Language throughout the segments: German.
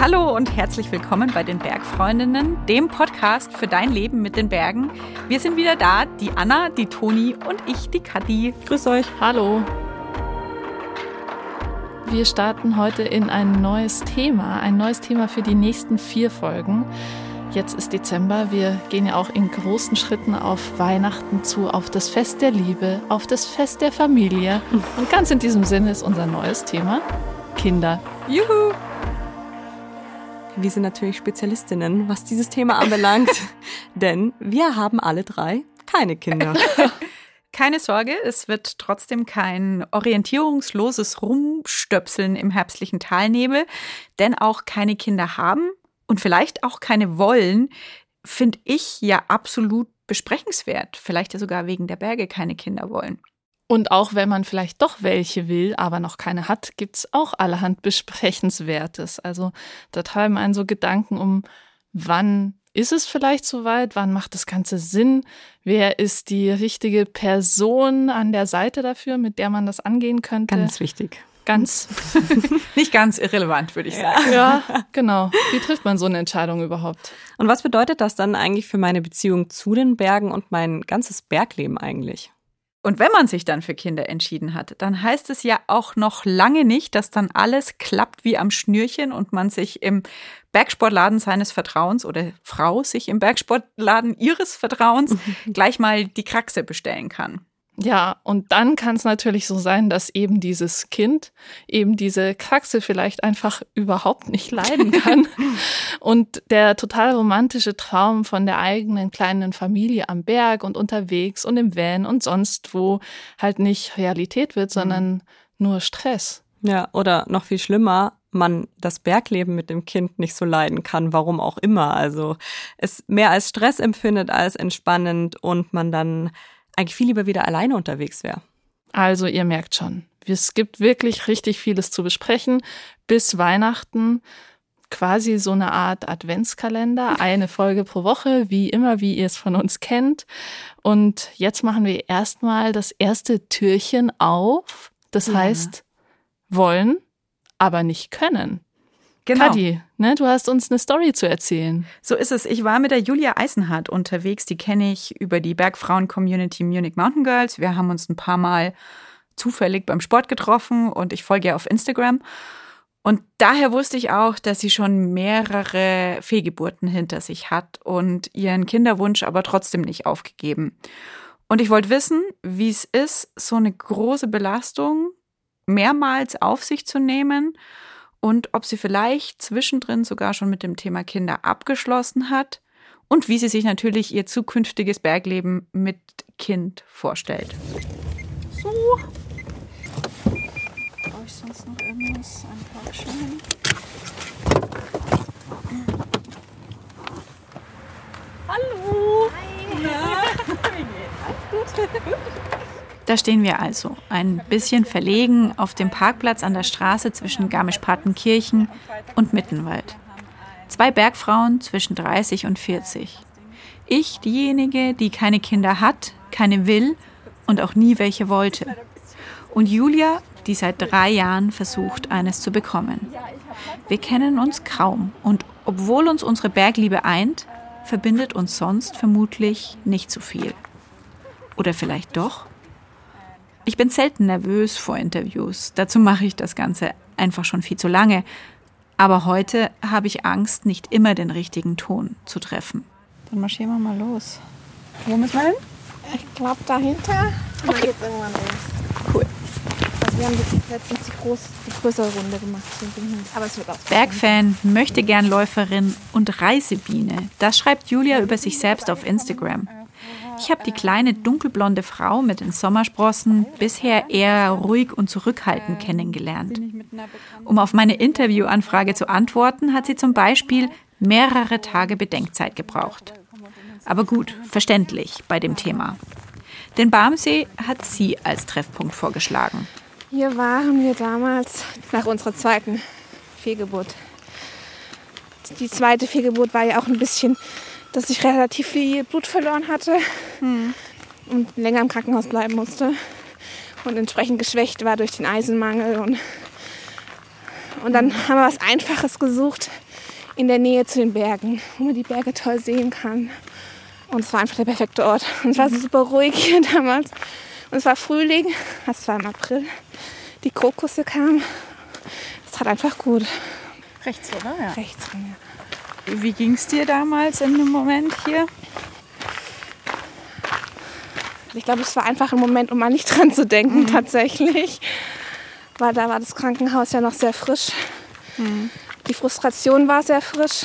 Hallo und herzlich willkommen bei den Bergfreundinnen, dem Podcast für dein Leben mit den Bergen. Wir sind wieder da, die Anna, die Toni und ich, die Kathi. Grüß euch. Hallo. Wir starten heute in ein neues Thema, ein neues Thema für die nächsten vier Folgen. Jetzt ist Dezember, wir gehen ja auch in großen Schritten auf Weihnachten zu, auf das Fest der Liebe, auf das Fest der Familie. Und ganz in diesem Sinne ist unser neues Thema Kinder. Juhu! Wir sind natürlich Spezialistinnen, was dieses Thema anbelangt, denn wir haben alle drei keine Kinder. Keine Sorge, es wird trotzdem kein orientierungsloses Rumstöpseln im herbstlichen Talnebel, denn auch keine Kinder haben und vielleicht auch keine wollen, finde ich ja absolut besprechenswert. Vielleicht ja sogar wegen der Berge keine Kinder wollen. Und auch wenn man vielleicht doch welche will, aber noch keine hat, gibt's auch allerhand Besprechenswertes. Also da treiben einen so Gedanken um, wann ist es vielleicht soweit? Wann macht das Ganze Sinn? Wer ist die richtige Person an der Seite dafür, mit der man das angehen könnte? Ganz wichtig. Ganz. Nicht ganz irrelevant, würde ich sagen. Ja, genau. Wie trifft man so eine Entscheidung überhaupt? Und was bedeutet das dann eigentlich für meine Beziehung zu den Bergen und mein ganzes Bergleben eigentlich? Und wenn man sich dann für Kinder entschieden hat, dann heißt es ja auch noch lange nicht, dass dann alles klappt wie am Schnürchen und man sich im Bergsportladen seines Vertrauens oder Frau sich im Bergsportladen ihres Vertrauens gleich mal die Kraxe bestellen kann. Ja, und dann kann es natürlich so sein, dass eben dieses Kind eben diese Kraxe vielleicht einfach überhaupt nicht leiden kann. und der total romantische Traum von der eigenen kleinen Familie am Berg und unterwegs und im Van und sonst wo halt nicht Realität wird, sondern mhm. nur Stress. Ja, oder noch viel schlimmer, man das Bergleben mit dem Kind nicht so leiden kann, warum auch immer. Also es mehr als Stress empfindet als entspannend und man dann eigentlich viel lieber wieder alleine unterwegs wäre. Also ihr merkt schon, es gibt wirklich richtig vieles zu besprechen. Bis Weihnachten quasi so eine Art Adventskalender, eine Folge pro Woche, wie immer, wie ihr es von uns kennt. Und jetzt machen wir erstmal das erste Türchen auf. Das ja. heißt, wollen, aber nicht können. Genau. Kadi, ne, du hast uns eine Story zu erzählen. So ist es. Ich war mit der Julia Eisenhardt unterwegs. Die kenne ich über die Bergfrauen-Community Munich Mountain Girls. Wir haben uns ein paar Mal zufällig beim Sport getroffen und ich folge ihr auf Instagram. Und daher wusste ich auch, dass sie schon mehrere Fehlgeburten hinter sich hat und ihren Kinderwunsch aber trotzdem nicht aufgegeben. Und ich wollte wissen, wie es ist, so eine große Belastung mehrmals auf sich zu nehmen und ob sie vielleicht zwischendrin sogar schon mit dem Thema Kinder abgeschlossen hat und wie sie sich natürlich ihr zukünftiges Bergleben mit Kind vorstellt. So. Brauche ich sonst noch irgendwas? Ein Parkschein? Hallo! Hi! Na, wie geht's? Alles gut? Da stehen wir also, ein bisschen verlegen, auf dem Parkplatz an der Straße zwischen Garmisch-Partenkirchen und Mittenwald. Zwei Bergfrauen zwischen 30 und 40. Ich diejenige, die keine Kinder hat, keine will und auch nie welche wollte. Und Julia, die seit drei Jahren versucht, eines zu bekommen. Wir kennen uns kaum und obwohl uns unsere Bergliebe eint, verbindet uns sonst vermutlich nicht so viel. Oder vielleicht doch? Ich bin selten nervös vor Interviews. Dazu mache ich das Ganze einfach schon viel zu lange. Aber heute habe ich Angst, nicht immer den richtigen Ton zu treffen. Dann marschieren wir mal los. Wo müssen wir hin? Ich glaube dahinter. Okay. geht's irgendwann los. Cool. Also wir haben letztens die, groß, die größere Runde gemacht. Aber es wird auch. Bergfan, möchte gern Läuferin und Reisebiene. Das schreibt Julia über sich selbst auf Instagram. Ich habe die kleine dunkelblonde Frau mit den Sommersprossen bisher eher ruhig und zurückhaltend kennengelernt. Um auf meine Interviewanfrage zu antworten, hat sie zum Beispiel mehrere Tage Bedenkzeit gebraucht. Aber gut, verständlich bei dem Thema. Den Barmsee hat sie als Treffpunkt vorgeschlagen. Hier waren wir damals nach unserer zweiten Fehlgeburt. Die zweite Fehlgeburt war ja auch ein bisschen dass ich relativ viel Blut verloren hatte hm. und länger im Krankenhaus bleiben musste und entsprechend geschwächt war durch den Eisenmangel und Und dann haben wir was Einfaches gesucht in der Nähe zu den Bergen, wo man die Berge toll sehen kann. Und es war einfach der perfekte Ort. Und es war super ruhig hier damals. Und es war Frühling, das war im April. Die Krokusse kamen. Es tat einfach gut. Rechts, oder? Ja. Rechts ja. Wie ging es dir damals in dem Moment hier? Ich glaube, es war einfach ein Moment, um mal nicht dran zu denken, mhm. tatsächlich. Weil da war das Krankenhaus ja noch sehr frisch. Mhm. Die Frustration war sehr frisch.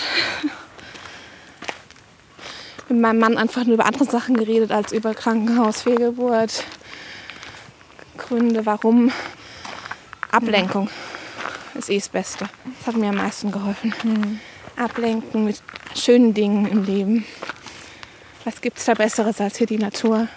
Mit meinem Mann einfach nur über andere Sachen geredet als über Krankenhaus, Fehlgeburt, Gründe, warum. Ablenkung ist eh das Beste. Das hat mir am meisten geholfen. Ablenken mit schönen Dingen im Leben. Was gibt es da Besseres als hier die Natur?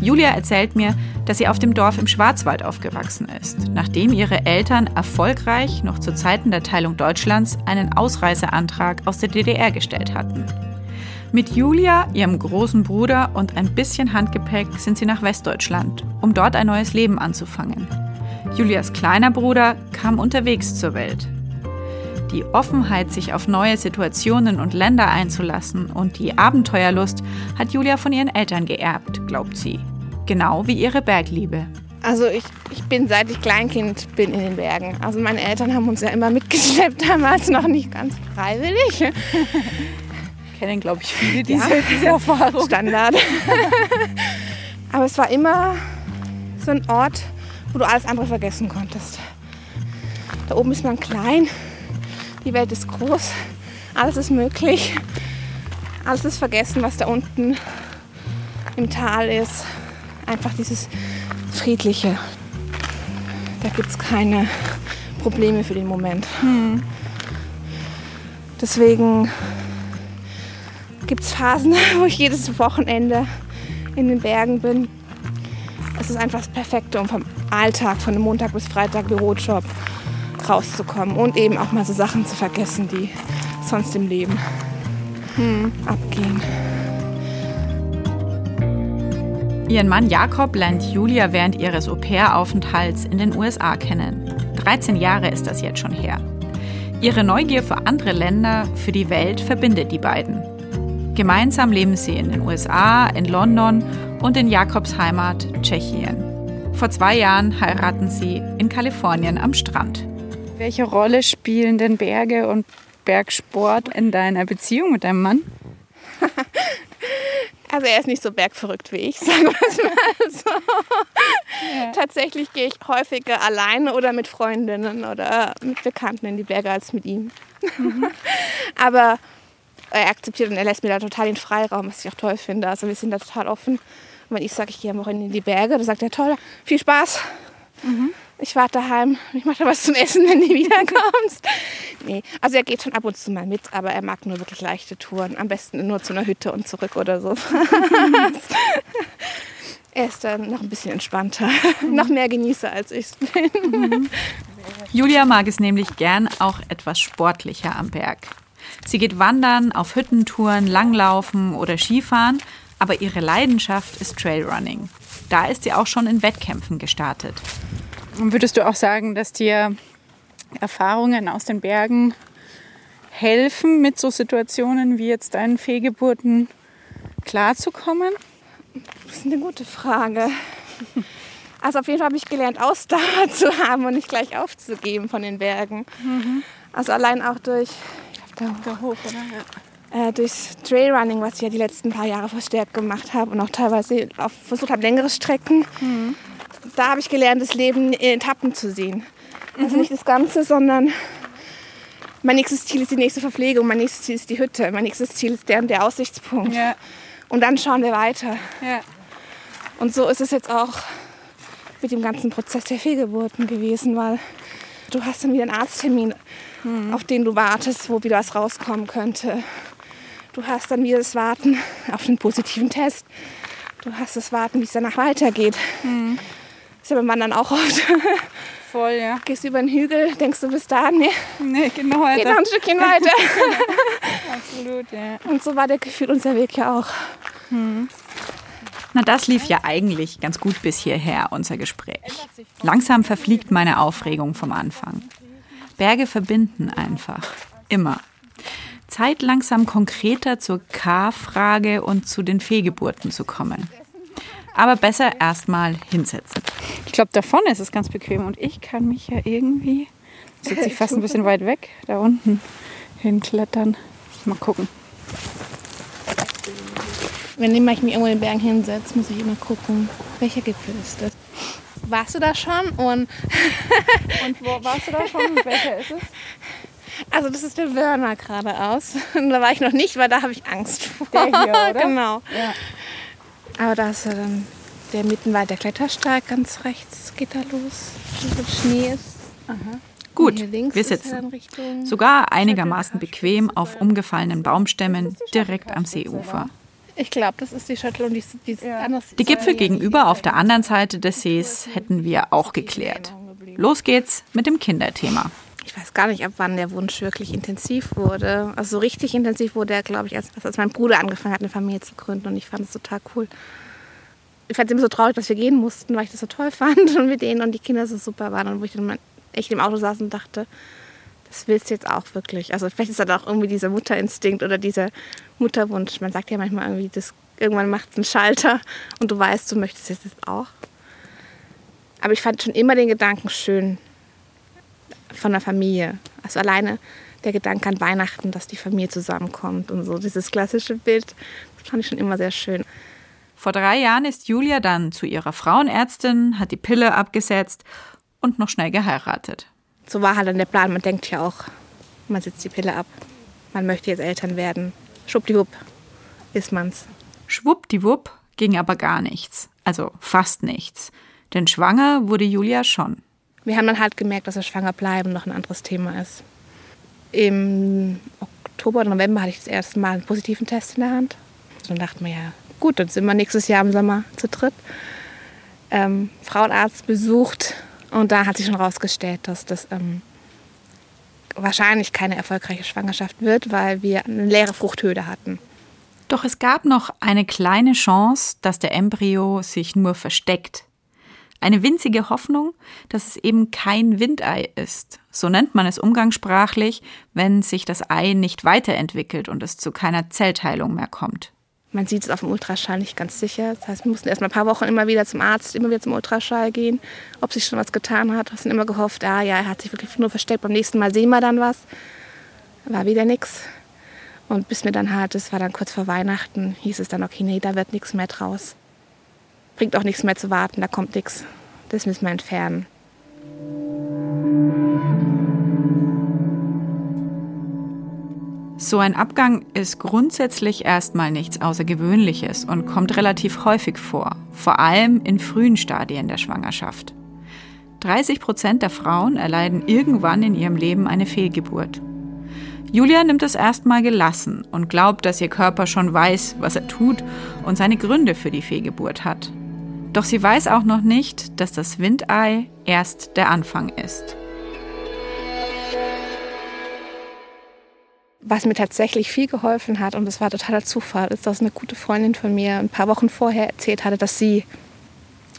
Julia erzählt mir, dass sie auf dem Dorf im Schwarzwald aufgewachsen ist, nachdem ihre Eltern erfolgreich noch zu Zeiten der Teilung Deutschlands einen Ausreiseantrag aus der DDR gestellt hatten. Mit Julia, ihrem großen Bruder und ein bisschen Handgepäck sind sie nach Westdeutschland, um dort ein neues Leben anzufangen. Julias kleiner Bruder kam unterwegs zur Welt. Die Offenheit, sich auf neue Situationen und Länder einzulassen und die Abenteuerlust hat Julia von ihren Eltern geerbt, glaubt sie. Genau wie ihre Bergliebe. Also ich, ich bin seit ich Kleinkind bin in den Bergen. Also meine Eltern haben uns ja immer mitgeschleppt, damals noch nicht ganz freiwillig. Kennen, glaube ich, viele diese, ja. diese Erfahrung. Standard. Aber es war immer so ein Ort, wo du alles andere vergessen konntest. Da oben ist man klein, die Welt ist groß, alles ist möglich. Alles ist vergessen, was da unten im Tal ist einfach dieses Friedliche. Da gibt es keine Probleme für den Moment. Hm. Deswegen gibt es Phasen, wo ich jedes Wochenende in den Bergen bin. Es ist einfach das Perfekte, um vom Alltag, von Montag bis Freitag Bürojob rauszukommen und eben auch mal so Sachen zu vergessen, die sonst im Leben hm. abgehen. Ihren Mann Jakob lernt Julia während ihres Au-pair-Aufenthalts in den USA kennen. 13 Jahre ist das jetzt schon her. Ihre Neugier für andere Länder, für die Welt verbindet die beiden. Gemeinsam leben sie in den USA, in London und in Jakobs Heimat Tschechien. Vor zwei Jahren heiraten sie in Kalifornien am Strand. Welche Rolle spielen denn Berge und Bergsport in deiner Beziehung mit deinem Mann? Also er ist nicht so bergverrückt wie ich, sagen wir es mal so. Ja. Tatsächlich gehe ich häufiger alleine oder mit Freundinnen oder mit Bekannten in die Berge als mit ihm. Mhm. Aber er akzeptiert und er lässt mir da total den Freiraum, was ich auch toll finde. Also wir sind da total offen. Wenn ich sage, ich gehe am Wochenende in die Berge, dann sagt er, toll, viel Spaß. Mhm ich warte daheim, ich mache da was zum Essen, wenn du wiederkommst. nee, also er geht schon ab und zu mal mit, aber er mag nur wirklich leichte Touren. Am besten nur zu einer Hütte und zurück oder so. er ist dann noch ein bisschen entspannter, mhm. noch mehr Genießer als ich bin. Mhm. Julia mag es nämlich gern auch etwas sportlicher am Berg. Sie geht wandern, auf Hüttentouren, Langlaufen oder Skifahren, aber ihre Leidenschaft ist Trailrunning. Da ist sie auch schon in Wettkämpfen gestartet. Und würdest du auch sagen, dass dir Erfahrungen aus den Bergen helfen, mit so Situationen wie jetzt deinen Fehlgeburten klarzukommen? Das ist eine gute Frage. Also auf jeden Fall habe ich gelernt, Ausdauer zu haben und nicht gleich aufzugeben von den Bergen. Mhm. Also allein auch durch, da hoch, da hoch oder? Äh, durchs Trailrunning, was ich ja die letzten paar Jahre verstärkt gemacht habe und auch teilweise auch versucht habe, längere Strecken. Mhm da habe ich gelernt, das Leben in Etappen zu sehen. Also mhm. nicht das Ganze, sondern mein nächstes Ziel ist die nächste Verpflegung, mein nächstes Ziel ist die Hütte, mein nächstes Ziel ist der und der Aussichtspunkt. Ja. Und dann schauen wir weiter. Ja. Und so ist es jetzt auch mit dem ganzen Prozess der Fehlgeburten gewesen, weil du hast dann wieder einen Arzttermin, mhm. auf den du wartest, wo wieder was rauskommen könnte. Du hast dann wieder das Warten auf einen positiven Test. Du hast das Warten, wie es danach weitergeht. Mhm. Das ist ja beim Wandern auch oft. Voll, ja. Gehst über den Hügel, denkst du bis da, nee. Nee, genau weiter. Geht noch ein Stückchen weiter. Absolut, ja. Und so war der Gefühl unser Weg ja auch. Hm. Na, das lief ja eigentlich ganz gut bis hierher, unser Gespräch. Langsam verfliegt meine Aufregung vom Anfang. Berge verbinden einfach. Immer. Zeit langsam konkreter zur K-Frage und zu den Fehlgeburten zu kommen. Aber besser erstmal hinsetzen. Ich glaube, da vorne ist es ganz bequem und ich kann mich ja irgendwie, sitze ich fast ein bisschen weit weg, da unten hinklettern. Mal gucken. Wenn ich mich irgendwo in den Bergen hinsetze, muss ich immer gucken, welcher Gipfel ist das. Warst du da schon? Und, und wo warst du da schon? Welcher ist es? Also das ist der Wörner geradeaus. Und da war ich noch nicht, weil da habe ich Angst vor. Der hier, oder? genau. Ja. Aber da ist ja dann der mittenweit der Klettersteig ganz rechts geht da los, wo Schnee ist. Aha. Gut, wir sitzen. Sogar einigermaßen bequem auf umgefallenen Baumstämmen direkt am Seeufer. Ich glaube, das ist die Shuttle und die, die, ja. die Gipfel gegenüber auf der anderen Seite des Sees hätten wir auch geklärt. Los geht's mit dem Kinderthema. Ich weiß gar nicht, ab wann der Wunsch wirklich intensiv wurde. Also so richtig intensiv wurde er, glaube ich, als, als mein Bruder angefangen hat, eine Familie zu gründen. Und ich fand es total cool. Ich fand es immer so traurig, dass wir gehen mussten, weil ich das so toll fand und mit denen und die Kinder so super waren. Und wo ich dann echt im Auto saß und dachte, das willst du jetzt auch wirklich. Also vielleicht ist das auch irgendwie dieser Mutterinstinkt oder dieser Mutterwunsch. Man sagt ja manchmal irgendwie, das, irgendwann macht es einen Schalter und du weißt, du möchtest es jetzt auch. Aber ich fand schon immer den Gedanken schön von der Familie. Also alleine der Gedanke an Weihnachten, dass die Familie zusammenkommt und so dieses klassische Bild, das fand ich schon immer sehr schön. Vor drei Jahren ist Julia dann zu ihrer Frauenärztin, hat die Pille abgesetzt und noch schnell geheiratet so war halt dann der Plan. Man denkt ja auch, man setzt die Pille ab. Man möchte jetzt Eltern werden. Schwuppdiwupp ist man's. Schwuppdiwupp ging aber gar nichts. Also fast nichts. Denn schwanger wurde Julia schon. Wir haben dann halt gemerkt, dass das Schwangerbleiben noch ein anderes Thema ist. Im Oktober oder November hatte ich das erste Mal einen positiven Test in der Hand. Und dann dachten wir ja, gut, dann sind wir nächstes Jahr im Sommer zu dritt. Ähm, Frauenarzt besucht, und da hat sich schon herausgestellt, dass das ähm, wahrscheinlich keine erfolgreiche Schwangerschaft wird, weil wir eine leere Fruchthöhle hatten. Doch es gab noch eine kleine Chance, dass der Embryo sich nur versteckt. Eine winzige Hoffnung, dass es eben kein Windei ist. So nennt man es umgangssprachlich, wenn sich das Ei nicht weiterentwickelt und es zu keiner Zellteilung mehr kommt. Man sieht es auf dem Ultraschall nicht ganz sicher. Das heißt, wir mussten erst mal ein paar Wochen immer wieder zum Arzt, immer wieder zum Ultraschall gehen, ob sich schon was getan hat. Wir haben immer gehofft, ah, ja, er hat sich wirklich nur versteckt. Beim nächsten Mal sehen wir dann was. War wieder nichts. Und bis mir dann halt, das war dann kurz vor Weihnachten, hieß es dann, okay, nee, da wird nichts mehr draus. Bringt auch nichts mehr zu warten, da kommt nichts. Das müssen wir entfernen. So ein Abgang ist grundsätzlich erstmal nichts Außergewöhnliches und kommt relativ häufig vor, vor allem in frühen Stadien der Schwangerschaft. 30 Prozent der Frauen erleiden irgendwann in ihrem Leben eine Fehlgeburt. Julia nimmt es erstmal gelassen und glaubt, dass ihr Körper schon weiß, was er tut und seine Gründe für die Fehlgeburt hat. Doch sie weiß auch noch nicht, dass das Windei erst der Anfang ist. Was mir tatsächlich viel geholfen hat, und das war totaler Zufall, ist, dass eine gute Freundin von mir ein paar Wochen vorher erzählt hatte, dass sie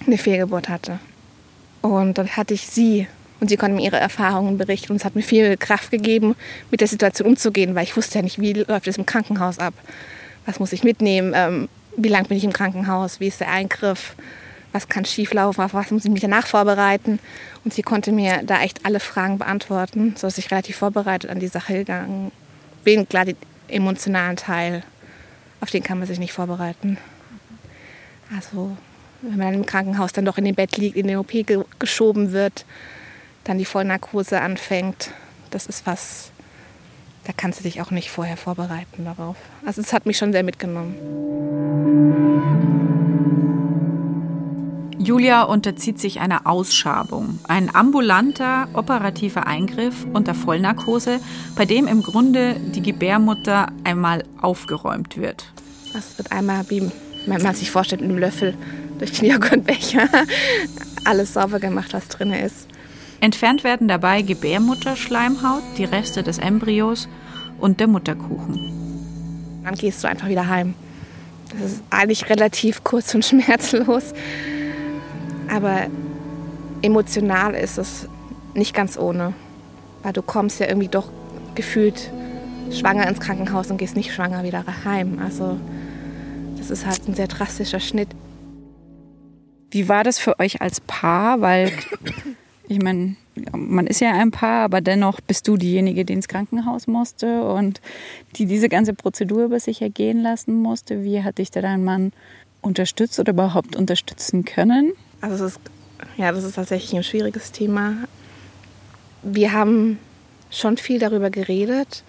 eine Fehlgeburt hatte. Und dann hatte ich sie und sie konnte mir ihre Erfahrungen berichten und es hat mir viel Kraft gegeben, mit der Situation umzugehen, weil ich wusste ja nicht, wie läuft es im Krankenhaus ab. Was muss ich mitnehmen? Ähm, wie lange bin ich im Krankenhaus? Wie ist der Eingriff? Was kann schieflaufen? Auf was muss ich mich danach vorbereiten? Und sie konnte mir da echt alle Fragen beantworten, sodass ich relativ vorbereitet an die Sache gegangen bin klar den emotionalen Teil, auf den kann man sich nicht vorbereiten. Also wenn man im Krankenhaus dann doch in dem Bett liegt, in den OP ge geschoben wird, dann die Vollnarkose anfängt, das ist was, da kannst du dich auch nicht vorher vorbereiten darauf. Also es hat mich schon sehr mitgenommen. Julia unterzieht sich einer Ausschabung, ein ambulanter operativer Eingriff unter Vollnarkose, bei dem im Grunde die Gebärmutter einmal aufgeräumt wird. Das wird einmal, wie man sich vorstellt, mit einem Löffel durch den Joghurtbecher alles sauber gemacht, was drin ist. Entfernt werden dabei Gebärmutterschleimhaut, die Reste des Embryos und der Mutterkuchen. Dann gehst du einfach wieder heim. Das ist eigentlich relativ kurz und schmerzlos. Aber emotional ist es nicht ganz ohne. Weil du kommst ja irgendwie doch gefühlt schwanger ins Krankenhaus und gehst nicht schwanger wieder heim. Also das ist halt ein sehr drastischer Schnitt. Wie war das für euch als Paar? Weil ich meine, man ist ja ein Paar, aber dennoch bist du diejenige, die ins Krankenhaus musste und die diese ganze Prozedur über sich ergehen lassen musste. Wie hat dich da dein Mann unterstützt oder überhaupt unterstützen können? Also es ist, ja, das ist tatsächlich ein schwieriges Thema. Wir haben schon viel darüber geredet.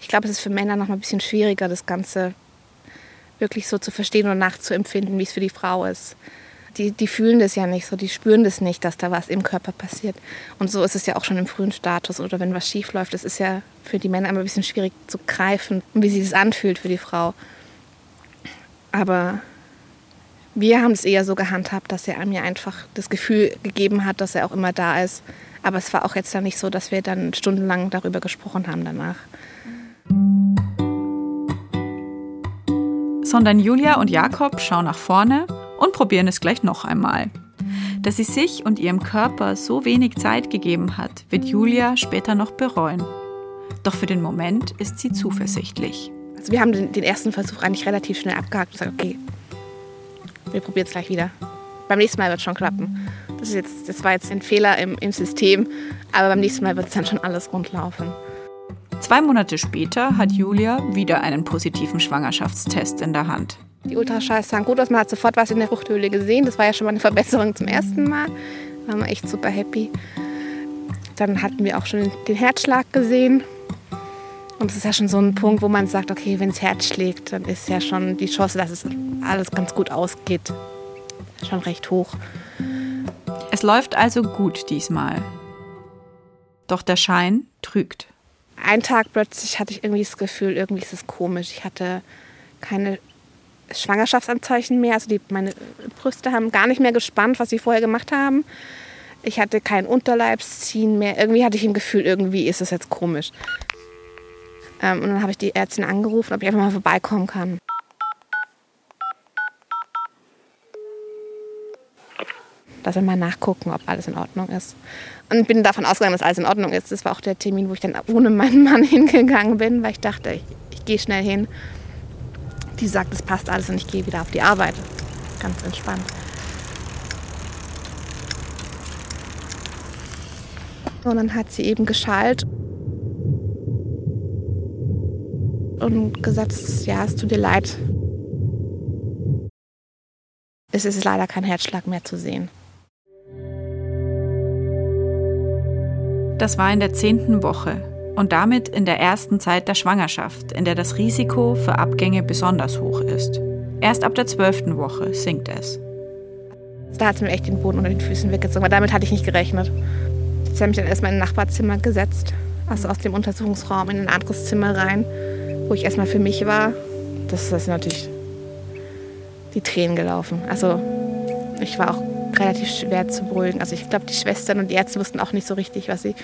Ich glaube, es ist für Männer noch mal ein bisschen schwieriger, das Ganze wirklich so zu verstehen und nachzuempfinden, wie es für die Frau ist die, die fühlen das ja nicht so, die spüren das nicht, dass da was im Körper passiert. Und so ist es ja auch schon im frühen Status oder wenn was schief läuft. Das ist ja für die Männer immer ein bisschen schwierig zu greifen, wie sich das anfühlt für die Frau. Aber wir haben es eher so gehandhabt, dass er mir einfach das Gefühl gegeben hat, dass er auch immer da ist. Aber es war auch jetzt dann nicht so, dass wir dann stundenlang darüber gesprochen haben danach. Sondern Julia und Jakob schauen nach vorne und probieren es gleich noch einmal. Dass sie sich und ihrem Körper so wenig Zeit gegeben hat, wird Julia später noch bereuen. Doch für den Moment ist sie zuversichtlich. Also wir haben den, den ersten Versuch eigentlich relativ schnell abgehakt und gesagt, okay, wir probieren es gleich wieder. Beim nächsten Mal wird es schon klappen. Das, ist jetzt, das war jetzt ein Fehler im, im System, aber beim nächsten Mal wird es dann schon alles rundlaufen. Zwei Monate später hat Julia wieder einen positiven Schwangerschaftstest in der Hand. Die Ultraschalls sahen gut aus, man hat sofort was in der Fruchthöhle gesehen. Das war ja schon mal eine Verbesserung zum ersten Mal. Da waren wir echt super happy. Dann hatten wir auch schon den Herzschlag gesehen. Und es ist ja schon so ein Punkt, wo man sagt, okay, wenn das Herz schlägt, dann ist ja schon die Chance, dass es alles ganz gut ausgeht, schon recht hoch. Es läuft also gut diesmal. Doch der Schein trügt. Ein Tag plötzlich hatte ich irgendwie das Gefühl, irgendwie ist es komisch. Ich hatte keine Schwangerschaftsanzeichen mehr. Also die, meine Brüste haben gar nicht mehr gespannt, was sie vorher gemacht haben. Ich hatte kein Unterleibsziehen mehr. Irgendwie hatte ich im Gefühl, irgendwie ist es jetzt komisch. Ähm, und dann habe ich die Ärztin angerufen, ob ich einfach mal vorbeikommen kann. Dass wir mal nachgucken, ob alles in Ordnung ist. Und bin davon ausgegangen, dass alles in Ordnung ist. Das war auch der Termin, wo ich dann ohne meinen Mann hingegangen bin, weil ich dachte, ich, ich gehe schnell hin die sagt, es passt alles und ich gehe wieder auf die Arbeit. Ganz entspannt. Und dann hat sie eben geschallt und gesagt, ja, es tut dir leid. Es ist leider kein Herzschlag mehr zu sehen. Das war in der zehnten Woche und damit in der ersten Zeit der Schwangerschaft, in der das Risiko für Abgänge besonders hoch ist. Erst ab der zwölften Woche sinkt es. Da hat es mir echt den Boden unter den Füßen weggezogen, weil damit hatte ich nicht gerechnet. Jetzt habe ich dann erstmal in ein Nachbarzimmer gesetzt, also aus dem Untersuchungsraum in ein anderes Zimmer rein, wo ich erstmal für mich war. Das ist natürlich die Tränen gelaufen. Also ich war auch relativ schwer zu beruhigen. Also ich glaube, die Schwestern und die Ärzte wussten auch nicht so richtig, was sie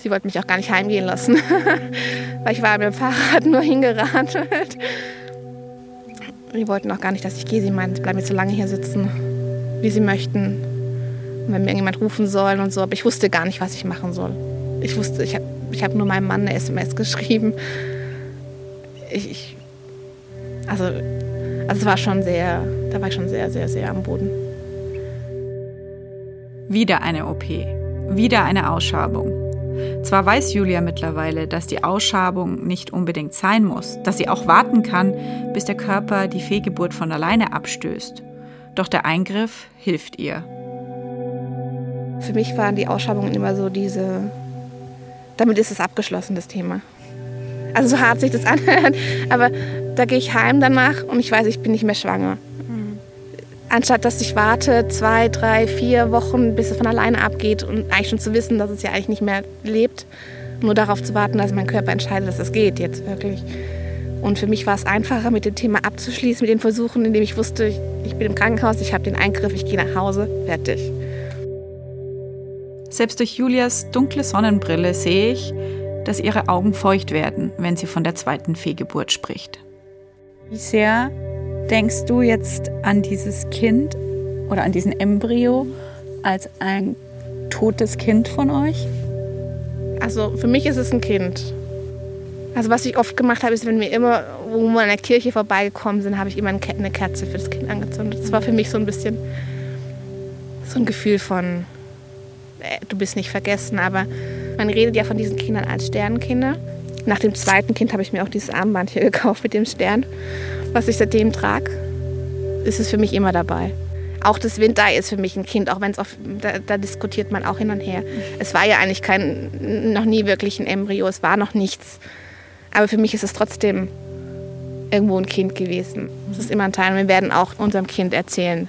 Sie wollten mich auch gar nicht heimgehen lassen, weil ich war mit dem Fahrrad nur hingeradelt. Die wollten auch gar nicht, dass ich gehe. Sie meinten, bleiben jetzt so lange hier sitzen, wie sie möchten. Und wenn mir irgendjemand rufen soll und so. Aber ich wusste gar nicht, was ich machen soll. Ich wusste, ich habe ich hab nur meinem Mann eine SMS geschrieben. Ich, ich, also, also es war schon sehr, da war ich schon sehr, sehr, sehr am Boden. Wieder eine OP. Wieder eine Ausschabung. Zwar weiß Julia mittlerweile, dass die Ausschabung nicht unbedingt sein muss, dass sie auch warten kann, bis der Körper die Fehlgeburt von alleine abstößt. Doch der Eingriff hilft ihr. Für mich waren die Ausschabungen immer so diese, damit ist es abgeschlossen, das Thema. Also so hart sich das anhört, aber da gehe ich heim danach und ich weiß, ich bin nicht mehr schwanger anstatt dass ich warte zwei, drei, vier Wochen, bis es von alleine abgeht und eigentlich schon zu wissen, dass es ja eigentlich nicht mehr lebt, nur darauf zu warten, dass mein Körper entscheidet, dass es geht jetzt wirklich. Und für mich war es einfacher, mit dem Thema abzuschließen, mit den Versuchen, indem ich wusste, ich, ich bin im Krankenhaus, ich habe den Eingriff, ich gehe nach Hause, fertig. Selbst durch Julias dunkle Sonnenbrille sehe ich, dass ihre Augen feucht werden, wenn sie von der zweiten Fehlgeburt spricht. Wie sehr denkst du jetzt an dieses Kind oder an diesen Embryo als ein totes Kind von euch? Also für mich ist es ein Kind. Also was ich oft gemacht habe, ist, wenn wir immer, wo wir an der Kirche vorbeigekommen sind, habe ich immer eine Kerze für das Kind angezündet. Das war für mich so ein bisschen so ein Gefühl von, äh, du bist nicht vergessen. Aber man redet ja von diesen Kindern als Sternenkinder. Nach dem zweiten Kind habe ich mir auch dieses Armband hier gekauft mit dem Stern, was ich seitdem trage. Ist es für mich immer dabei. Auch das Windei ist für mich ein Kind, auch wenn es da, da, diskutiert man auch hin und her. Es war ja eigentlich kein, noch nie wirklich ein Embryo, es war noch nichts. Aber für mich ist es trotzdem irgendwo ein Kind gewesen. Es ist immer ein Teil. Und wir werden auch unserem Kind erzählen,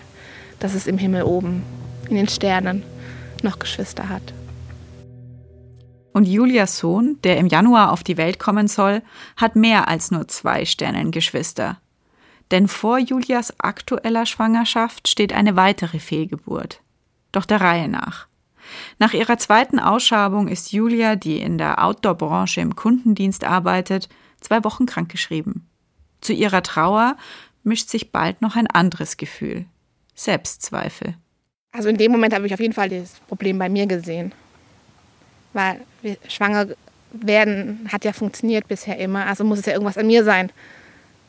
dass es im Himmel oben, in den Sternen, noch Geschwister hat. Und Julias Sohn, der im Januar auf die Welt kommen soll, hat mehr als nur zwei Sternengeschwister. Denn vor Julias aktueller Schwangerschaft steht eine weitere Fehlgeburt. Doch der Reihe nach. Nach ihrer zweiten Ausschabung ist Julia, die in der Outdoor-Branche im Kundendienst arbeitet, zwei Wochen krankgeschrieben. Zu ihrer Trauer mischt sich bald noch ein anderes Gefühl. Selbstzweifel. Also in dem Moment habe ich auf jeden Fall das Problem bei mir gesehen. Weil schwanger werden hat ja funktioniert bisher immer, also muss es ja irgendwas an mir sein.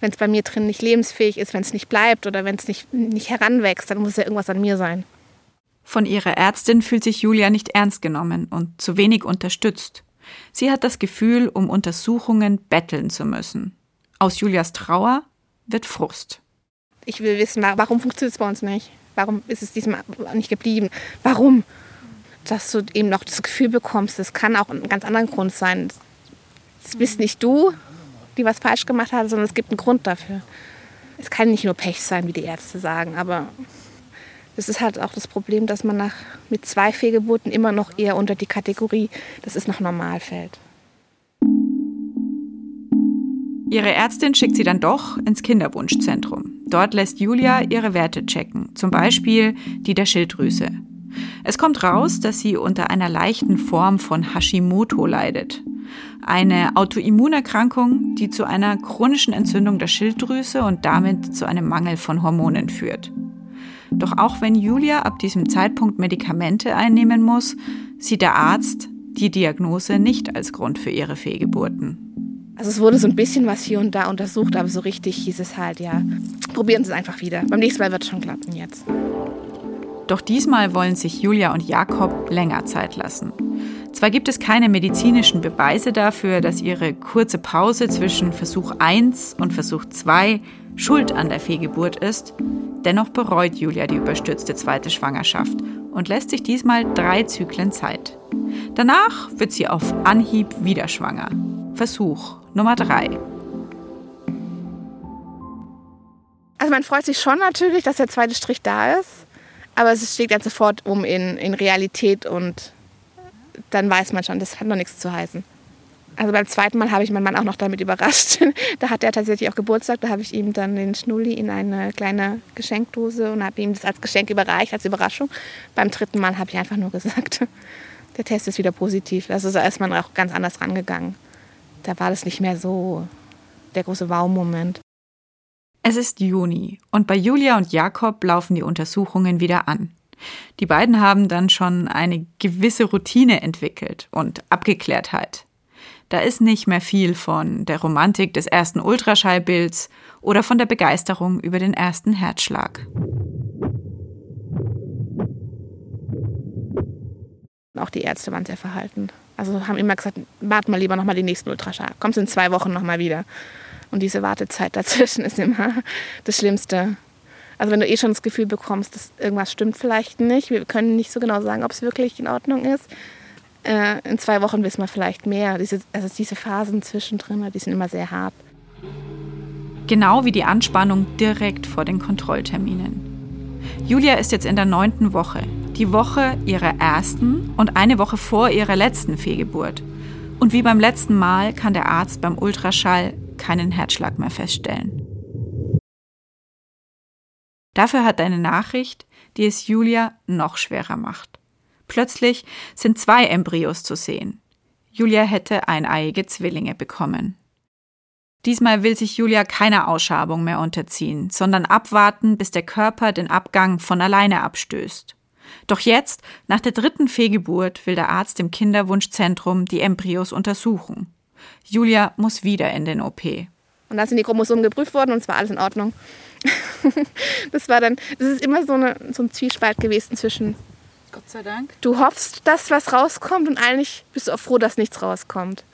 Wenn es bei mir drin nicht lebensfähig ist, wenn es nicht bleibt oder wenn es nicht, nicht heranwächst, dann muss es ja irgendwas an mir sein. Von ihrer Ärztin fühlt sich Julia nicht ernst genommen und zu wenig unterstützt. Sie hat das Gefühl, um Untersuchungen betteln zu müssen. Aus Julias Trauer wird Frust. Ich will wissen, warum funktioniert es bei uns nicht? Warum ist es diesmal nicht geblieben? Warum? Dass du eben noch das Gefühl bekommst, das kann auch ein ganz anderer Grund sein. Es bist nicht du, die was falsch gemacht hat, sondern es gibt einen Grund dafür. Es kann nicht nur Pech sein, wie die Ärzte sagen, aber das ist halt auch das Problem, dass man nach, mit zwei Fehlgeburten immer noch eher unter die Kategorie, das ist noch normal fällt. Ihre Ärztin schickt sie dann doch ins Kinderwunschzentrum. Dort lässt Julia ihre Werte checken, zum Beispiel die der Schilddrüse. Es kommt raus, dass sie unter einer leichten Form von Hashimoto leidet eine Autoimmunerkrankung, die zu einer chronischen Entzündung der Schilddrüse und damit zu einem Mangel von Hormonen führt. Doch auch wenn Julia ab diesem Zeitpunkt Medikamente einnehmen muss, sieht der Arzt die Diagnose nicht als Grund für ihre Fehlgeburten. Also es wurde so ein bisschen was hier und da untersucht, aber so richtig hieß es halt, ja, probieren Sie es einfach wieder. Beim nächsten Mal wird es schon klappen jetzt. Doch diesmal wollen sich Julia und Jakob länger Zeit lassen. Zwar gibt es keine medizinischen Beweise dafür, dass ihre kurze Pause zwischen Versuch 1 und Versuch 2 schuld an der Fehlgeburt ist, dennoch bereut Julia die überstürzte zweite Schwangerschaft und lässt sich diesmal drei Zyklen Zeit. Danach wird sie auf Anhieb wieder schwanger. Versuch Nummer 3. Also man freut sich schon natürlich, dass der zweite Strich da ist, aber es steht dann sofort um in, in Realität und dann weiß man schon, das hat noch nichts zu heißen. Also beim zweiten Mal habe ich meinen Mann auch noch damit überrascht. da hat er tatsächlich auch Geburtstag. Da habe ich ihm dann den Schnulli in eine kleine Geschenkdose und habe ihm das als Geschenk überreicht, als Überraschung. Beim dritten Mal habe ich einfach nur gesagt, der Test ist wieder positiv. Also da ist man auch ganz anders rangegangen. Da war das nicht mehr so der große Wow-Moment. Es ist Juni und bei Julia und Jakob laufen die Untersuchungen wieder an. Die beiden haben dann schon eine gewisse Routine entwickelt und Abgeklärtheit. Da ist nicht mehr viel von der Romantik des ersten Ultraschallbilds oder von der Begeisterung über den ersten Herzschlag. Auch die Ärzte waren sehr verhalten. Also haben immer gesagt, warten mal lieber nochmal den nächsten Ultraschall. Kommst in zwei Wochen nochmal wieder. Und diese Wartezeit dazwischen ist immer das Schlimmste. Also wenn du eh schon das Gefühl bekommst, dass irgendwas stimmt vielleicht nicht, wir können nicht so genau sagen, ob es wirklich in Ordnung ist. Äh, in zwei Wochen wissen wir vielleicht mehr. Diese, also diese Phasen zwischendrin, die sind immer sehr hart. Genau wie die Anspannung direkt vor den Kontrollterminen. Julia ist jetzt in der neunten Woche, die Woche ihrer ersten und eine Woche vor ihrer letzten Fehlgeburt. Und wie beim letzten Mal kann der Arzt beim Ultraschall keinen Herzschlag mehr feststellen. Dafür hat eine Nachricht, die es Julia noch schwerer macht. Plötzlich sind zwei Embryos zu sehen. Julia hätte eineiige Zwillinge bekommen. Diesmal will sich Julia keiner Ausschabung mehr unterziehen, sondern abwarten, bis der Körper den Abgang von alleine abstößt. Doch jetzt, nach der dritten Fehlgeburt, will der Arzt im Kinderwunschzentrum die Embryos untersuchen. Julia muss wieder in den OP. Und da sind die Chromosomen geprüft worden und es war alles in Ordnung. das war dann, das ist immer so, eine, so ein Zwiespalt gewesen zwischen. Gott sei Dank. Du hoffst, dass was rauskommt und eigentlich bist du auch froh, dass nichts rauskommt.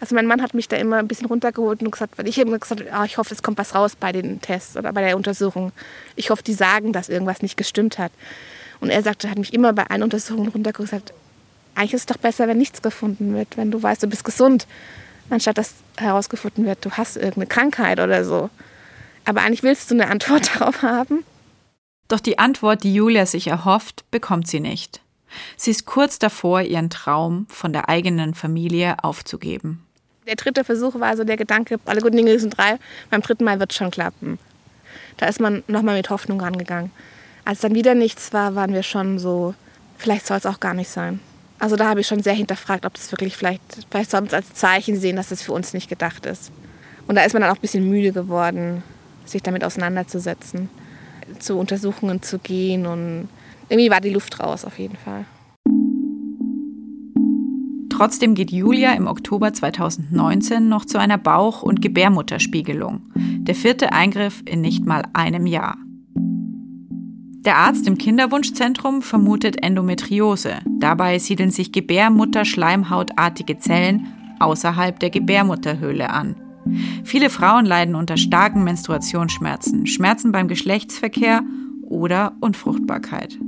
Also mein Mann hat mich da immer ein bisschen runtergeholt und gesagt, weil ich immer gesagt oh, ich hoffe, es kommt was raus bei den Tests oder bei der Untersuchung. Ich hoffe, die sagen, dass irgendwas nicht gestimmt hat. Und er sagte, hat mich immer bei allen Untersuchungen runtergeholt und gesagt, eigentlich ist es doch besser, wenn nichts gefunden wird, wenn du weißt, du bist gesund, anstatt dass herausgefunden wird, du hast irgendeine Krankheit oder so. Aber eigentlich willst du eine Antwort darauf haben. Doch die Antwort, die Julia sich erhofft, bekommt sie nicht. Sie ist kurz davor, ihren Traum von der eigenen Familie aufzugeben. Der dritte Versuch war so der Gedanke, alle guten Dinge sind drei, beim dritten Mal wird es schon klappen. Da ist man nochmal mit Hoffnung rangegangen. Als dann wieder nichts war, waren wir schon so, vielleicht soll es auch gar nicht sein. Also da habe ich schon sehr hinterfragt, ob das wirklich vielleicht, vielleicht es als Zeichen sehen, dass es für uns nicht gedacht ist. Und da ist man dann auch ein bisschen müde geworden, sich damit auseinanderzusetzen, zu Untersuchungen zu gehen und irgendwie war die Luft raus auf jeden Fall. Trotzdem geht Julia im Oktober 2019 noch zu einer Bauch- und Gebärmutterspiegelung. Der vierte Eingriff in nicht mal einem Jahr. Der Arzt im Kinderwunschzentrum vermutet Endometriose. Dabei siedeln sich Gebärmutterschleimhautartige Zellen außerhalb der Gebärmutterhöhle an. Viele Frauen leiden unter starken Menstruationsschmerzen, Schmerzen beim Geschlechtsverkehr oder Unfruchtbarkeit.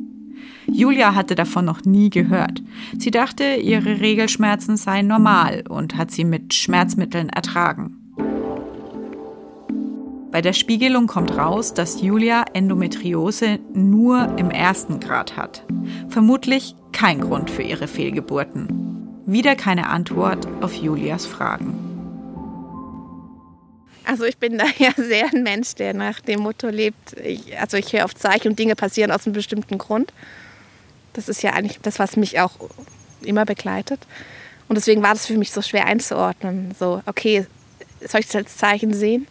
Julia hatte davon noch nie gehört. Sie dachte, ihre Regelschmerzen seien normal und hat sie mit Schmerzmitteln ertragen. Bei der Spiegelung kommt raus, dass Julia Endometriose nur im ersten Grad hat. Vermutlich kein Grund für ihre Fehlgeburten. Wieder keine Antwort auf Julias Fragen. Also ich bin da ja sehr ein Mensch, der nach dem Motto lebt, ich, also ich höre auf Zeichen und Dinge passieren aus einem bestimmten Grund. Das ist ja eigentlich das, was mich auch immer begleitet. Und deswegen war das für mich so schwer einzuordnen. So, okay, soll ich das als Zeichen sehen?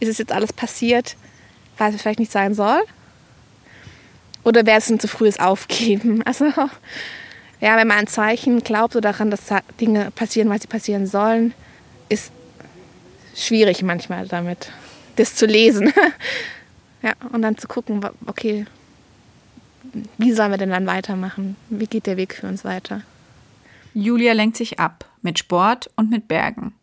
Ist es jetzt alles passiert, weil es vielleicht nicht sein soll? Oder wäre es ein zu frühes Aufgeben? Also, ja, wenn man an Zeichen glaubt oder daran, dass Dinge passieren, weil sie passieren sollen, ist schwierig manchmal damit, das zu lesen. ja, und dann zu gucken, okay, wie sollen wir denn dann weitermachen? Wie geht der Weg für uns weiter? Julia lenkt sich ab mit Sport und mit Bergen.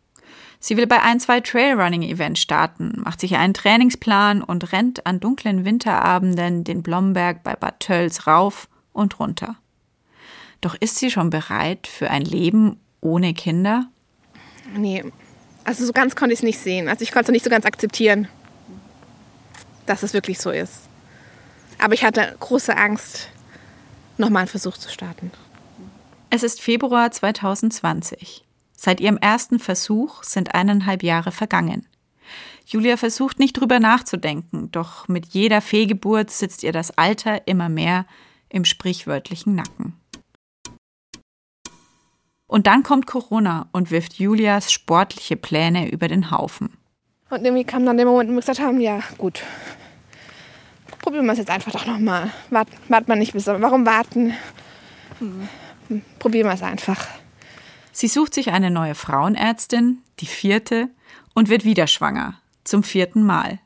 Sie will bei ein, zwei Trailrunning-Events starten, macht sich einen Trainingsplan und rennt an dunklen Winterabenden den Blomberg bei Bad Tölz rauf und runter. Doch ist sie schon bereit für ein Leben ohne Kinder? Nee, also so ganz konnte ich es nicht sehen. Also ich konnte es nicht so ganz akzeptieren, dass es wirklich so ist. Aber ich hatte große Angst, nochmal einen Versuch zu starten. Es ist Februar 2020. Seit ihrem ersten Versuch sind eineinhalb Jahre vergangen. Julia versucht nicht drüber nachzudenken, doch mit jeder Fehlgeburt sitzt ihr das Alter immer mehr im sprichwörtlichen Nacken. Und dann kommt Corona und wirft Julias sportliche Pläne über den Haufen. Und irgendwie kam dann der Moment, wo wir gesagt haben, ja gut, probieren wir es jetzt einfach doch nochmal. Wart, wartet man nicht bis, warum warten? Hm. Probieren wir es einfach. Sie sucht sich eine neue Frauenärztin, die vierte, und wird wieder schwanger, zum vierten Mal.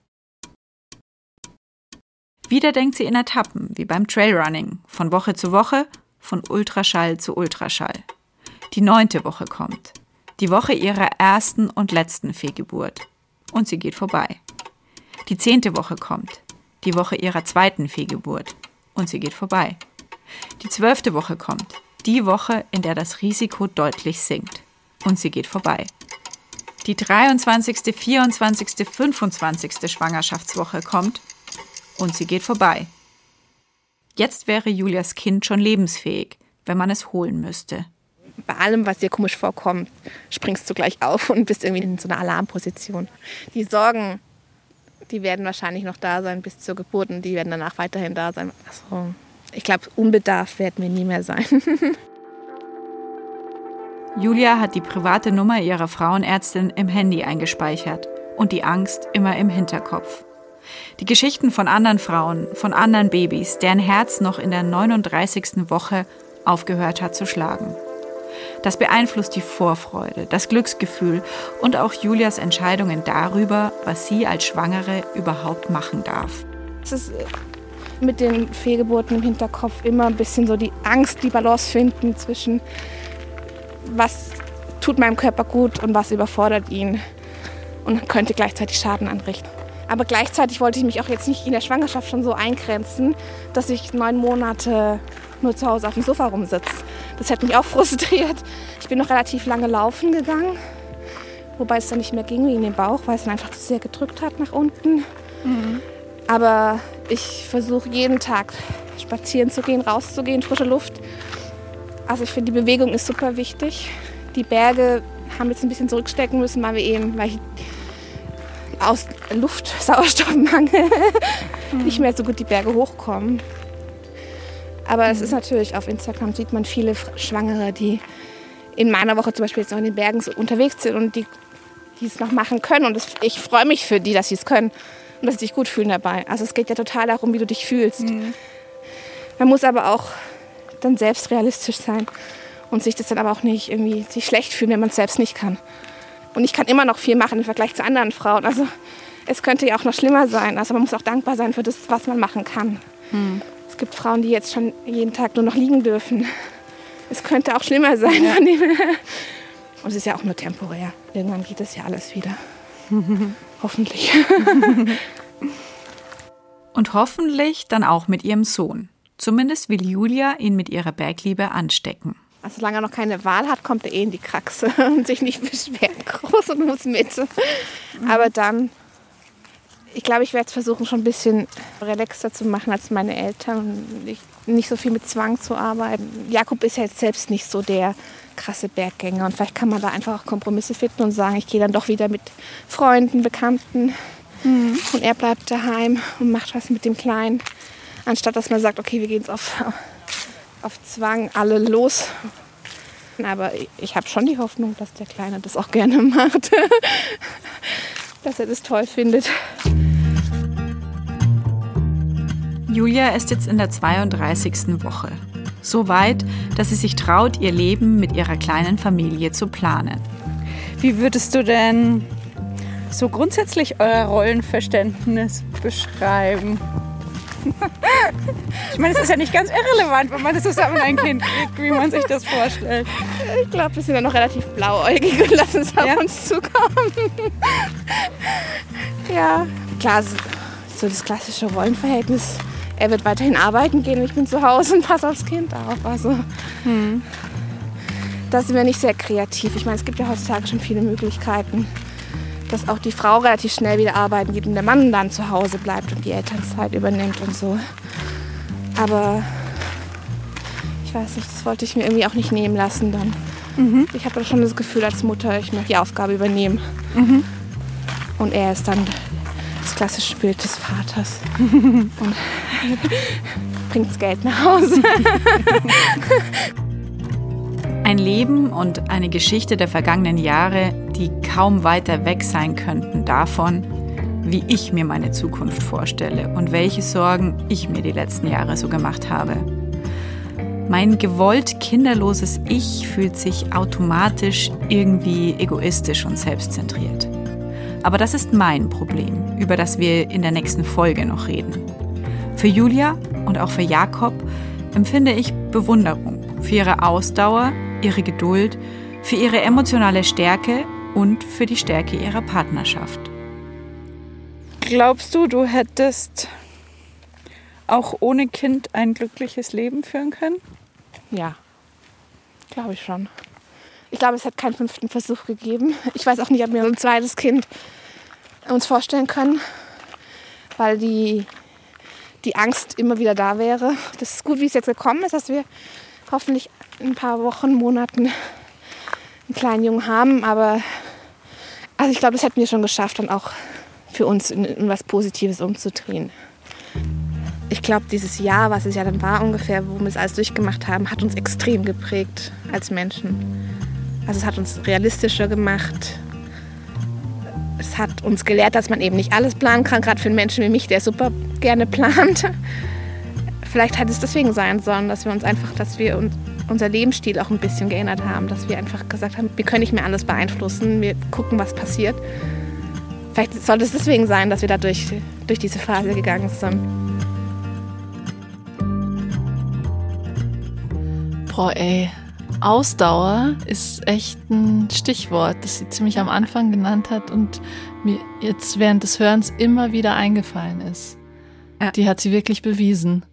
Wieder denkt sie in Etappen, wie beim Trailrunning, von Woche zu Woche, von Ultraschall zu Ultraschall. Die neunte Woche kommt. Die Woche ihrer ersten und letzten Fehlgeburt. Und sie geht vorbei. Die zehnte Woche kommt. Die Woche ihrer zweiten Fehlgeburt. Und sie geht vorbei. Die zwölfte Woche kommt. Die Woche, in der das Risiko deutlich sinkt. Und sie geht vorbei. Die 23., 24., 25. Schwangerschaftswoche kommt. Und sie geht vorbei. Jetzt wäre Julias Kind schon lebensfähig, wenn man es holen müsste bei allem, was dir komisch vorkommt, springst du gleich auf und bist irgendwie in so einer Alarmposition. Die Sorgen, die werden wahrscheinlich noch da sein bis zur Geburt und die werden danach weiterhin da sein. Also, ich glaube, unbedarft werden wir nie mehr sein. Julia hat die private Nummer ihrer Frauenärztin im Handy eingespeichert und die Angst immer im Hinterkopf. Die Geschichten von anderen Frauen, von anderen Babys, deren Herz noch in der 39. Woche aufgehört hat zu schlagen. Das beeinflusst die Vorfreude, das Glücksgefühl und auch Julias Entscheidungen darüber, was sie als Schwangere überhaupt machen darf. Es ist äh, mit den Fehlgeburten im Hinterkopf immer ein bisschen so die Angst, die Balance finden zwischen was tut meinem Körper gut und was überfordert ihn und könnte gleichzeitig Schaden anrichten. Aber gleichzeitig wollte ich mich auch jetzt nicht in der Schwangerschaft schon so eingrenzen, dass ich neun Monate nur zu Hause auf dem Sofa rumsitze. Das hätte mich auch frustriert. Ich bin noch relativ lange laufen gegangen, wobei es dann nicht mehr ging wegen dem Bauch, weil es dann einfach zu sehr gedrückt hat nach unten. Mhm. Aber ich versuche jeden Tag spazieren zu gehen, rauszugehen, frische Luft. Also ich finde, die Bewegung ist super wichtig. Die Berge haben jetzt ein bisschen zurückstecken müssen, weil wir eben, weil ich aus Luft, Sauerstoffmangel mhm. nicht mehr so gut die Berge hochkommen. Aber es ist natürlich, auf Instagram sieht man viele Schwangere, die in meiner Woche zum Beispiel jetzt noch in den Bergen unterwegs sind und die, die es noch machen können. Und das, ich freue mich für die, dass sie es können und dass sie sich gut fühlen dabei. Also es geht ja total darum, wie du dich fühlst. Mhm. Man muss aber auch dann selbst realistisch sein und sich das dann aber auch nicht irgendwie sich schlecht fühlen, wenn man es selbst nicht kann. Und ich kann immer noch viel machen im Vergleich zu anderen Frauen. Also es könnte ja auch noch schlimmer sein. Also man muss auch dankbar sein für das, was man machen kann. Mhm gibt Frauen, die jetzt schon jeden Tag nur noch liegen dürfen. Es könnte auch schlimmer sein. Ja. Und es ist ja auch nur temporär. Irgendwann geht es ja alles wieder. hoffentlich. Und hoffentlich dann auch mit ihrem Sohn. Zumindest will Julia ihn mit ihrer Bergliebe anstecken. Also solange er noch keine Wahl hat, kommt er eh in die Kraxe und sich nicht beschwert groß und muss mit. Aber dann ich glaube, ich werde es versuchen, schon ein bisschen relaxter zu machen als meine Eltern. Ich, nicht so viel mit Zwang zu arbeiten. Jakob ist ja jetzt selbst nicht so der krasse Berggänger. Und vielleicht kann man da einfach auch Kompromisse finden und sagen, ich gehe dann doch wieder mit Freunden, Bekannten. Mhm. Und er bleibt daheim und macht was mit dem Kleinen. Anstatt dass man sagt, okay, wir gehen jetzt auf, auf Zwang alle los. Aber ich habe schon die Hoffnung, dass der Kleine das auch gerne macht. dass er das toll findet. Julia ist jetzt in der 32. Woche. So weit, dass sie sich traut, ihr Leben mit ihrer kleinen Familie zu planen. Wie würdest du denn so grundsätzlich euer Rollenverständnis beschreiben? ich meine, es ist ja nicht ganz irrelevant, wenn man zusammen ein Kind kriegt, wie man sich das vorstellt. Ich glaube, wir sind ja noch relativ blauäugig und lassen es auf ja? uns zukommen. ja, klar, so das klassische Rollenverhältnis er wird weiterhin arbeiten gehen, ich bin zu Hause und passe aufs Kind auf. Also hm. da sind wir nicht sehr kreativ. Ich meine, es gibt ja heutzutage schon viele Möglichkeiten, dass auch die Frau relativ schnell wieder arbeiten geht und der Mann dann zu Hause bleibt und die Elternzeit übernimmt und so. Aber ich weiß nicht, das wollte ich mir irgendwie auch nicht nehmen lassen dann. Mhm. Ich habe schon das Gefühl als Mutter, ich möchte die Aufgabe übernehmen. Mhm. Und er ist dann das klassische Bild des Vaters. und bringt das Geld nach Hause. Ein Leben und eine Geschichte der vergangenen Jahre, die kaum weiter weg sein könnten davon, wie ich mir meine Zukunft vorstelle und welche Sorgen ich mir die letzten Jahre so gemacht habe. Mein gewollt kinderloses Ich fühlt sich automatisch irgendwie egoistisch und selbstzentriert. Aber das ist mein Problem, über das wir in der nächsten Folge noch reden. Für Julia und auch für Jakob empfinde ich Bewunderung für ihre Ausdauer, ihre Geduld, für ihre emotionale Stärke und für die Stärke ihrer Partnerschaft. Glaubst du, du hättest auch ohne Kind ein glückliches Leben führen können? Ja, glaube ich schon. Ich glaube, es hat keinen fünften Versuch gegeben. Ich weiß auch nicht, ob wir ein zweites Kind uns vorstellen können, weil die, die Angst immer wieder da wäre. Das ist gut, wie es jetzt gekommen ist, dass wir hoffentlich in ein paar Wochen, Monaten einen kleinen Jungen haben. Aber also ich glaube, das hätten wir schon geschafft, dann auch für uns in, in was Positives umzudrehen. Ich glaube, dieses Jahr, was es ja dann war ungefähr, wo wir es alles durchgemacht haben, hat uns extrem geprägt als Menschen. Also es hat uns realistischer gemacht. es hat uns gelehrt, dass man eben nicht alles planen kann, gerade für einen Menschen wie mich, der super gerne plant. Vielleicht hätte es deswegen sein sollen, dass wir uns einfach, dass wir uns, unser Lebensstil auch ein bisschen geändert haben, dass wir einfach gesagt haben, wir können nicht mehr alles beeinflussen, wir gucken, was passiert. Vielleicht sollte es deswegen sein, dass wir da durch, durch diese Phase gegangen sind. Boah, ey, Ausdauer ist echt ein Stichwort, das sie ziemlich am Anfang genannt hat und mir jetzt während des Hörens immer wieder eingefallen ist. Ja. Die hat sie wirklich bewiesen.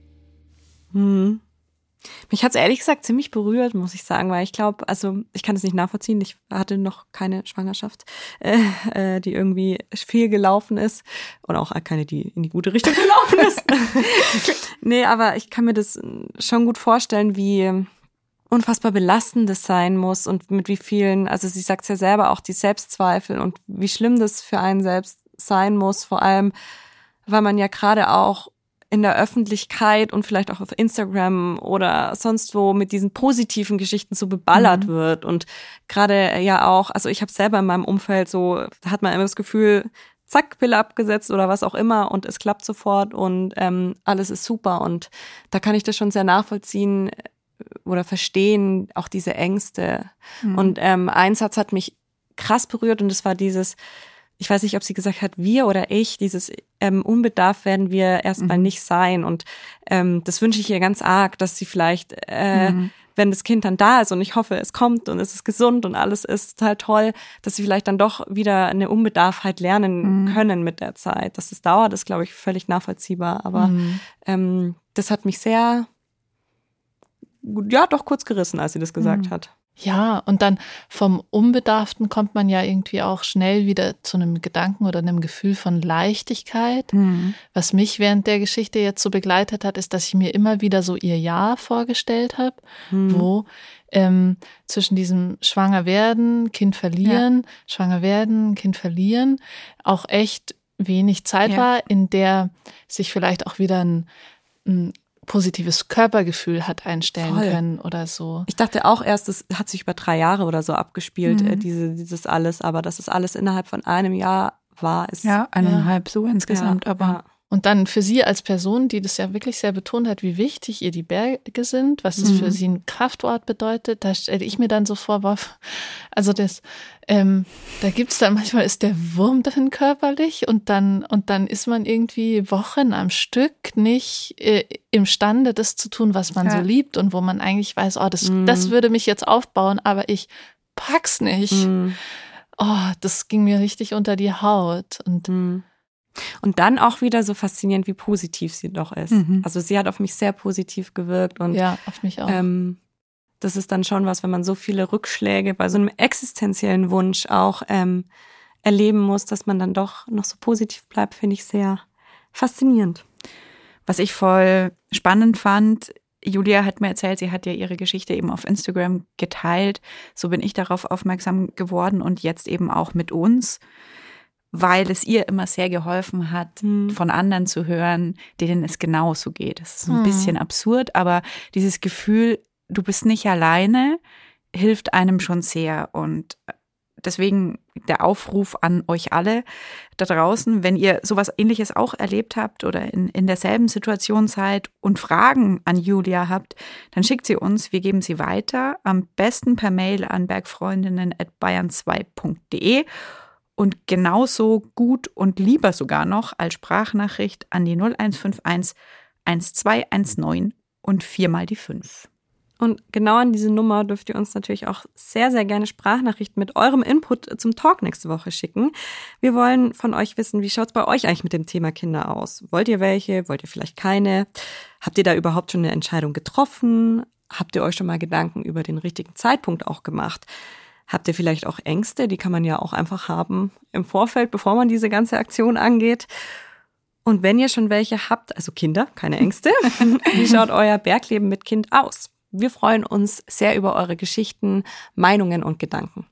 Hm. Mich hat es ehrlich gesagt ziemlich berührt, muss ich sagen, weil ich glaube, also ich kann es nicht nachvollziehen. Ich hatte noch keine Schwangerschaft, äh, äh, die irgendwie viel gelaufen ist und auch keine, die in die gute Richtung gelaufen ist. nee, aber ich kann mir das schon gut vorstellen, wie unfassbar belastend das sein muss und mit wie vielen, also sie sagt es ja selber auch, die Selbstzweifel und wie schlimm das für einen selbst sein muss, vor allem, weil man ja gerade auch in der Öffentlichkeit und vielleicht auch auf Instagram oder sonst wo mit diesen positiven Geschichten so beballert mhm. wird und gerade ja auch, also ich habe selber in meinem Umfeld so, da hat man immer das Gefühl, zack, Pille abgesetzt oder was auch immer und es klappt sofort und ähm, alles ist super und da kann ich das schon sehr nachvollziehen, oder verstehen auch diese Ängste. Mhm. Und ähm, ein Satz hat mich krass berührt und es war dieses, ich weiß nicht, ob sie gesagt hat, wir oder ich, dieses ähm, unbedarf werden wir erstmal mhm. nicht sein. Und ähm, das wünsche ich ihr ganz arg, dass sie vielleicht, äh, mhm. wenn das Kind dann da ist und ich hoffe, es kommt und es ist gesund und alles ist total toll, dass sie vielleicht dann doch wieder eine Unbedarfheit lernen mhm. können mit der Zeit. Dass es dauert, ist, glaube ich, völlig nachvollziehbar. Aber mhm. ähm, das hat mich sehr ja, doch kurz gerissen, als sie das gesagt mhm. hat. Ja, und dann vom Unbedarften kommt man ja irgendwie auch schnell wieder zu einem Gedanken oder einem Gefühl von Leichtigkeit. Mhm. Was mich während der Geschichte jetzt so begleitet hat, ist, dass ich mir immer wieder so ihr Ja vorgestellt habe, mhm. wo ähm, zwischen diesem Schwanger werden, Kind verlieren, ja. Schwanger werden, Kind verlieren, auch echt wenig Zeit ja. war, in der sich vielleicht auch wieder ein, ein positives Körpergefühl hat einstellen Voll. können oder so. Ich dachte auch erst, das hat sich über drei Jahre oder so abgespielt, äh, mhm. diese, dieses alles, aber dass es alles innerhalb von einem Jahr war, ist. Ja, eineinhalb ja. so insgesamt, ja, aber. Ja. Und dann für sie als Person, die das ja wirklich sehr betont hat, wie wichtig ihr die Berge sind, was das mhm. für sie ein Kraftort bedeutet, da stelle ich mir dann so vor, also das, ähm, da gibt's dann manchmal ist der Wurm drin körperlich und dann und dann ist man irgendwie Wochen am Stück nicht äh, imstande, das zu tun, was man ja. so liebt und wo man eigentlich weiß, oh, das, mhm. das würde mich jetzt aufbauen, aber ich pack's nicht. Mhm. Oh, das ging mir richtig unter die Haut und mhm. Und dann auch wieder so faszinierend, wie positiv sie doch ist. Mhm. Also sie hat auf mich sehr positiv gewirkt und ja, auf mich auch. Ähm, das ist dann schon was, wenn man so viele Rückschläge bei so einem existenziellen Wunsch auch ähm, erleben muss, dass man dann doch noch so positiv bleibt, finde ich sehr faszinierend. Was ich voll spannend fand, Julia hat mir erzählt, sie hat ja ihre Geschichte eben auf Instagram geteilt. So bin ich darauf aufmerksam geworden und jetzt eben auch mit uns weil es ihr immer sehr geholfen hat, mhm. von anderen zu hören, denen es genauso geht. Das ist ein mhm. bisschen absurd, aber dieses Gefühl, du bist nicht alleine, hilft einem schon sehr. Und deswegen der Aufruf an euch alle da draußen, wenn ihr sowas ähnliches auch erlebt habt oder in, in derselben Situation seid und Fragen an Julia habt, dann schickt sie uns, wir geben sie weiter, am besten per Mail an bergfreundinnen.bayern2.de und genauso gut und lieber sogar noch als Sprachnachricht an die 0151 1219 und viermal die 5. Und genau an diese Nummer dürft ihr uns natürlich auch sehr, sehr gerne Sprachnachrichten mit eurem Input zum Talk nächste Woche schicken. Wir wollen von euch wissen, wie schaut es bei euch eigentlich mit dem Thema Kinder aus? Wollt ihr welche? Wollt ihr vielleicht keine? Habt ihr da überhaupt schon eine Entscheidung getroffen? Habt ihr euch schon mal Gedanken über den richtigen Zeitpunkt auch gemacht? Habt ihr vielleicht auch Ängste? Die kann man ja auch einfach haben im Vorfeld, bevor man diese ganze Aktion angeht. Und wenn ihr schon welche habt, also Kinder, keine Ängste, wie schaut euer Bergleben mit Kind aus? Wir freuen uns sehr über eure Geschichten, Meinungen und Gedanken.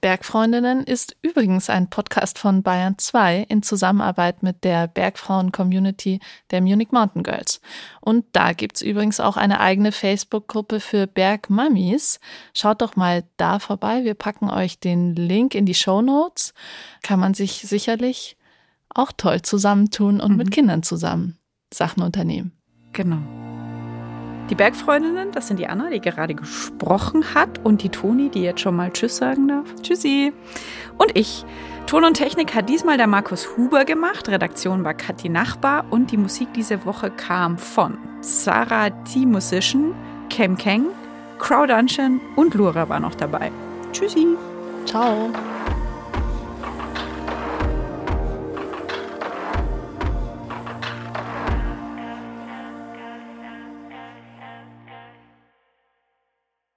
Bergfreundinnen ist übrigens ein Podcast von Bayern 2 in Zusammenarbeit mit der Bergfrauen-Community der Munich Mountain Girls. Und da gibt's übrigens auch eine eigene Facebook-Gruppe für Bergmummies. Schaut doch mal da vorbei. Wir packen euch den Link in die Show Notes. Kann man sich sicherlich auch toll zusammentun und mhm. mit Kindern zusammen Sachen unternehmen. Genau. Die Bergfreundinnen, das sind die Anna, die gerade gesprochen hat, und die Toni, die jetzt schon mal Tschüss sagen darf. Tschüssi. Und ich. Ton und Technik hat diesmal der Markus Huber gemacht. Redaktion war Kathi Nachbar und die Musik diese Woche kam von Sarah T. Musician, Kem Keng, Crow Dungeon und Lura war noch dabei. Tschüssi. Ciao.